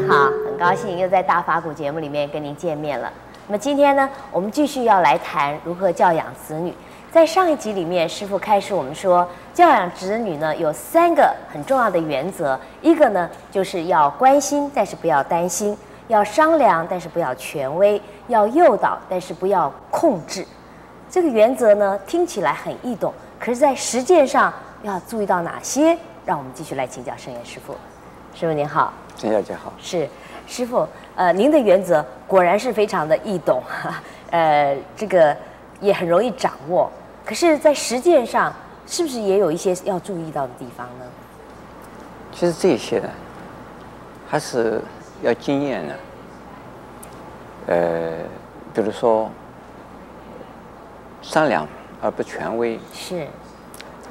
你好，很高兴又在大法古节目里面跟您见面了。那么今天呢，我们继续要来谈如何教养子女。在上一集里面，师父开始我们说，教养子女呢有三个很重要的原则，一个呢就是要关心，但是不要担心；要商量，但是不要权威；要诱导，但是不要控制。这个原则呢听起来很易懂，可是，在实践上要注意到哪些？让我们继续来请教圣严师父。师傅您好，陈小姐好。是，师傅，呃，您的原则果然是非常的易懂，呃，这个也很容易掌握。可是，在实践上，是不是也有一些要注意到的地方呢？其实这些呢，还是要经验的。呃，比如说商量而不权威，是。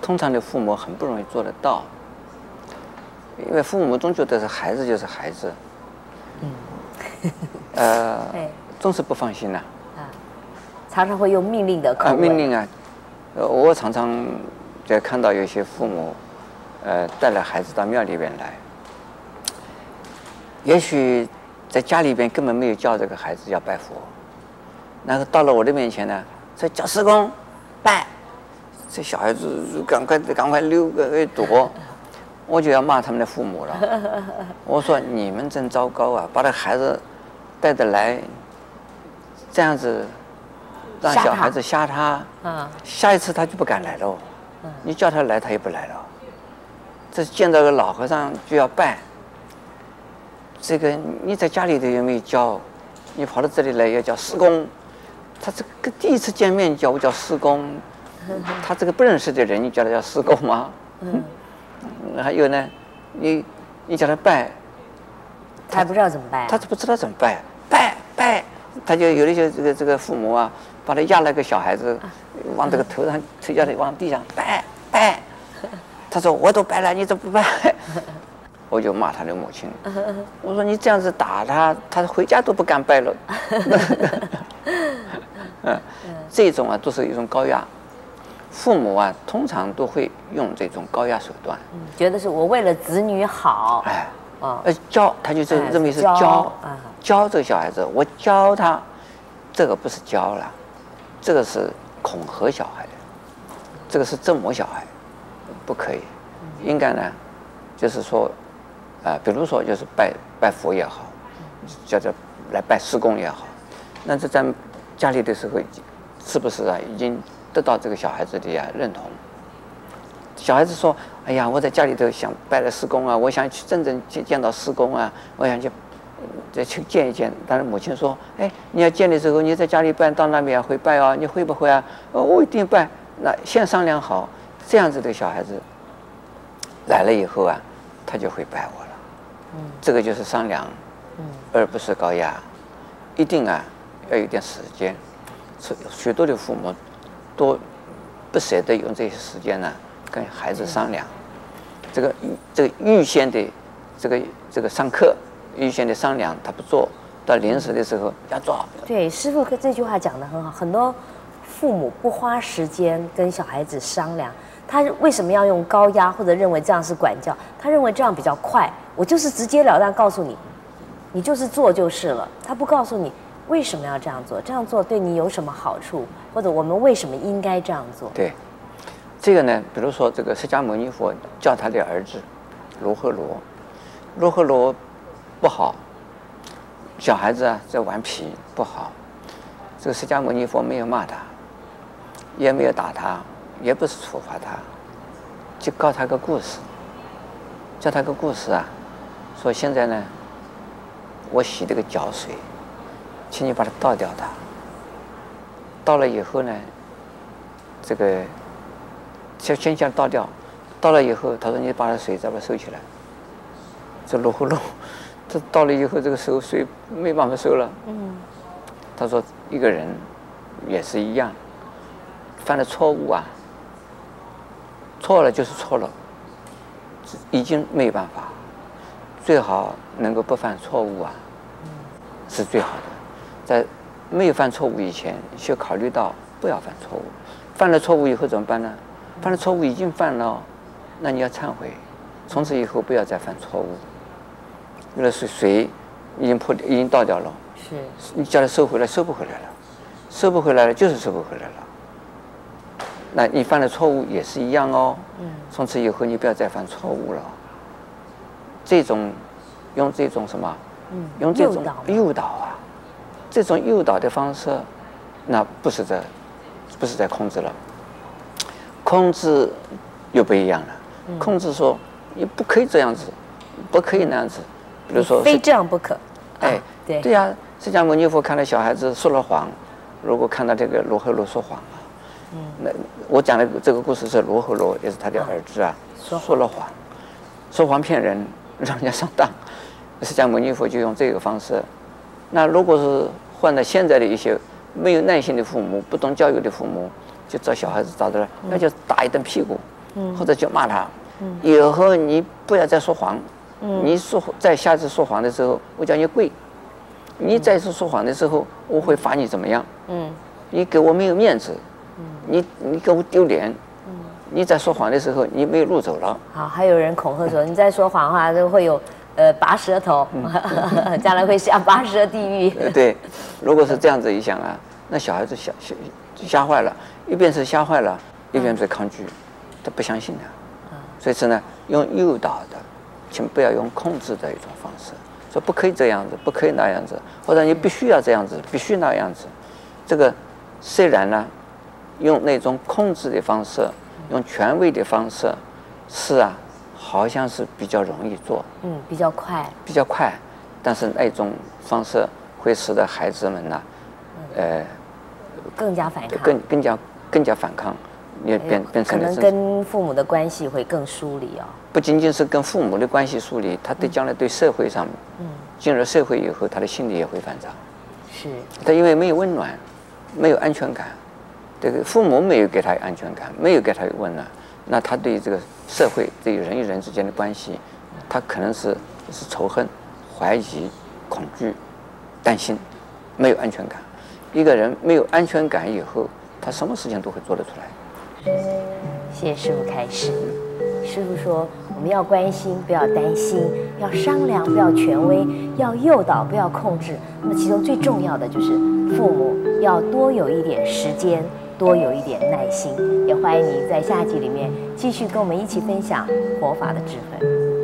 通常的父母很不容易做得到，因为父母总觉得是孩子就是孩子，嗯，呃，对，总是不放心呐，啊，常常会用命令的口吻，啊，命令啊，呃，我常常在看到有些父母，呃，带了孩子到庙里边来，也许在家里边根本没有教这个孩子要拜佛，然后到了我的面前呢，说叫师公拜。这小孩子赶快赶快溜个躲，我就要骂他们的父母了。我说你们真糟糕啊，把这孩子带着来，这样子让小孩子吓他，下一次他就不敢来了。你叫他来，他也不来了。这见到个老和尚就要拜，这个你在家里头有没有教？你跑到这里来要叫师公，他这个第一次见面叫我叫师公。他这个不认识的人，你叫他叫师公吗？嗯，还有呢，你你叫他拜，他还不知道怎么拜，他都不知道怎么拜，拜拜，他就有一些这个这个父母啊，把他压了个小孩子，往这个头上推下来，往地上拜拜。他说我都拜了，你怎么不拜？我就骂他的母亲，我说你这样子打他，他回家都不敢拜了。嗯，这种啊都是一种高压。父母啊，通常都会用这种高压手段，嗯，觉得是我为了子女好，哎，啊，呃，教他就认认为是教，啊，教这个小孩子，我教他，这个不是教了，这个是恐吓小孩，这个是折磨小孩，不可以，应该呢，就是说，啊，比如说就是拜拜佛也好，叫做来拜师公也好，那这咱家里的时候，是不是啊，已经。得到这个小孩子的呀认同。小孩子说：“哎呀，我在家里头想拜了师公啊，我想去真正见见到师公啊，我想去再去见一见。”但是母亲说：“哎，你要见的时候，你在家里拜，到那边会拜啊，你会不会啊？”“哦，我一定拜。”那先商量好，这样子的小孩子来了以后啊，他就会拜我了。嗯，这个就是商量，嗯，而不是高压。一定啊，要有点时间。许许多的父母。都不舍得用这些时间呢，跟孩子商量，这个这个预先的这个这个上课，预先的商量他不做，到临时的时候要做。对，师傅这句话讲得很好，很多父母不花时间跟小孩子商量，他为什么要用高压或者认为这样是管教？他认为这样比较快，我就是直截了当告诉你，你就是做就是了，他不告诉你。为什么要这样做？这样做对你有什么好处？或者我们为什么应该这样做？对，这个呢，比如说这个释迦牟尼佛教他的儿子罗睺罗，罗睺罗不好，小孩子啊在顽皮不好，这个释迦牟尼佛没有骂他，也没有打他，也不是处罚他，就告他个故事，教他个故事啊，说现在呢，我洗这个脚水。请你把它倒掉它，倒了以后呢，这个先先将倒掉，倒了以后，他说你把这水再把它收起来。这罗睺罗，这倒了以后，这个收水没办法收了。嗯。他说一个人也是一样，犯了错误啊，错了就是错了，已经没有办法，最好能够不犯错误啊，是最好的。在没有犯错误以前，需要考虑到不要犯错误。犯了错误以后怎么办呢？犯了错误已经犯了，那你要忏悔，从此以后不要再犯错误。比如水水已经破已经倒掉了，是你叫他收回来，收不回来了，收不回来了，就是收不回来了。那你犯了错误也是一样哦。嗯。从此以后你不要再犯错误了。这种用这种什么？嗯。用这种诱导啊，这种诱导的方式，那不是在，不是在控制了。控制又不一样了。嗯。控制说你不可以这样子，不可以那样子。比如说。非这样不可。哎，对。对呀，释迦牟尼佛看到小孩子说了谎，如果看到这个罗睺罗说谎。嗯，那我讲的这个故事是罗睺罗，也是他的儿子啊，说说了谎，说谎骗人，让人家上当。释迦牟尼佛就用这个方式。那如果是换了现在的一些没有耐心的父母，不懂教育的父母，就找小孩子咋的了，那就打一顿屁股，嗯，或者就骂他，嗯，以后你不要再说谎，嗯，你说在下次说谎的时候，我叫你跪，你再次说谎的时候，我会罚你怎么样？嗯，你给我没有面子。你你给我丢脸，嗯，你在说谎的时候，你没有路走了。好，还有人恐吓说，你在说谎的话，就会有呃拔舌头，将来会下拔舌地狱。对，如果是这样子一想啊，那小孩子吓吓吓坏了，一边是吓坏了，一边是抗拒，他不相信的。所以说呢，用诱导的，请不要用控制的一种方式，说不可以这样子，不可以那样子，或者你必须要这样子，必须那样子。这个虽然呢。用那种控制的方式，用权威的方式，是啊，好像是比较容易做，嗯，比较快，比较快，但是那种方式会使得孩子们呢，呃，更加反抗，更更加更加反抗，也变变成可能跟父母的关系会更疏离哦。不仅仅是跟父母的关系疏离，他对将来对社会上，嗯，进入社会以后，他的心理也会反常，是，他因为没有温暖，没有安全感。这个父母没有给他安全感，没有给他温暖，那他对这个社会、对于人与人之间的关系，他可能是是仇恨、怀疑、恐惧、担心，没有安全感。一个人没有安全感以后，他什么事情都会做得出来。谢谢师傅开始。师傅说，我们要关心，不要担心；要商量，不要权威；要诱导，不要控制。那么其中最重要的就是父母要多有一点时间。多有一点耐心，也欢迎你在下集里面继续跟我们一起分享佛法的智慧。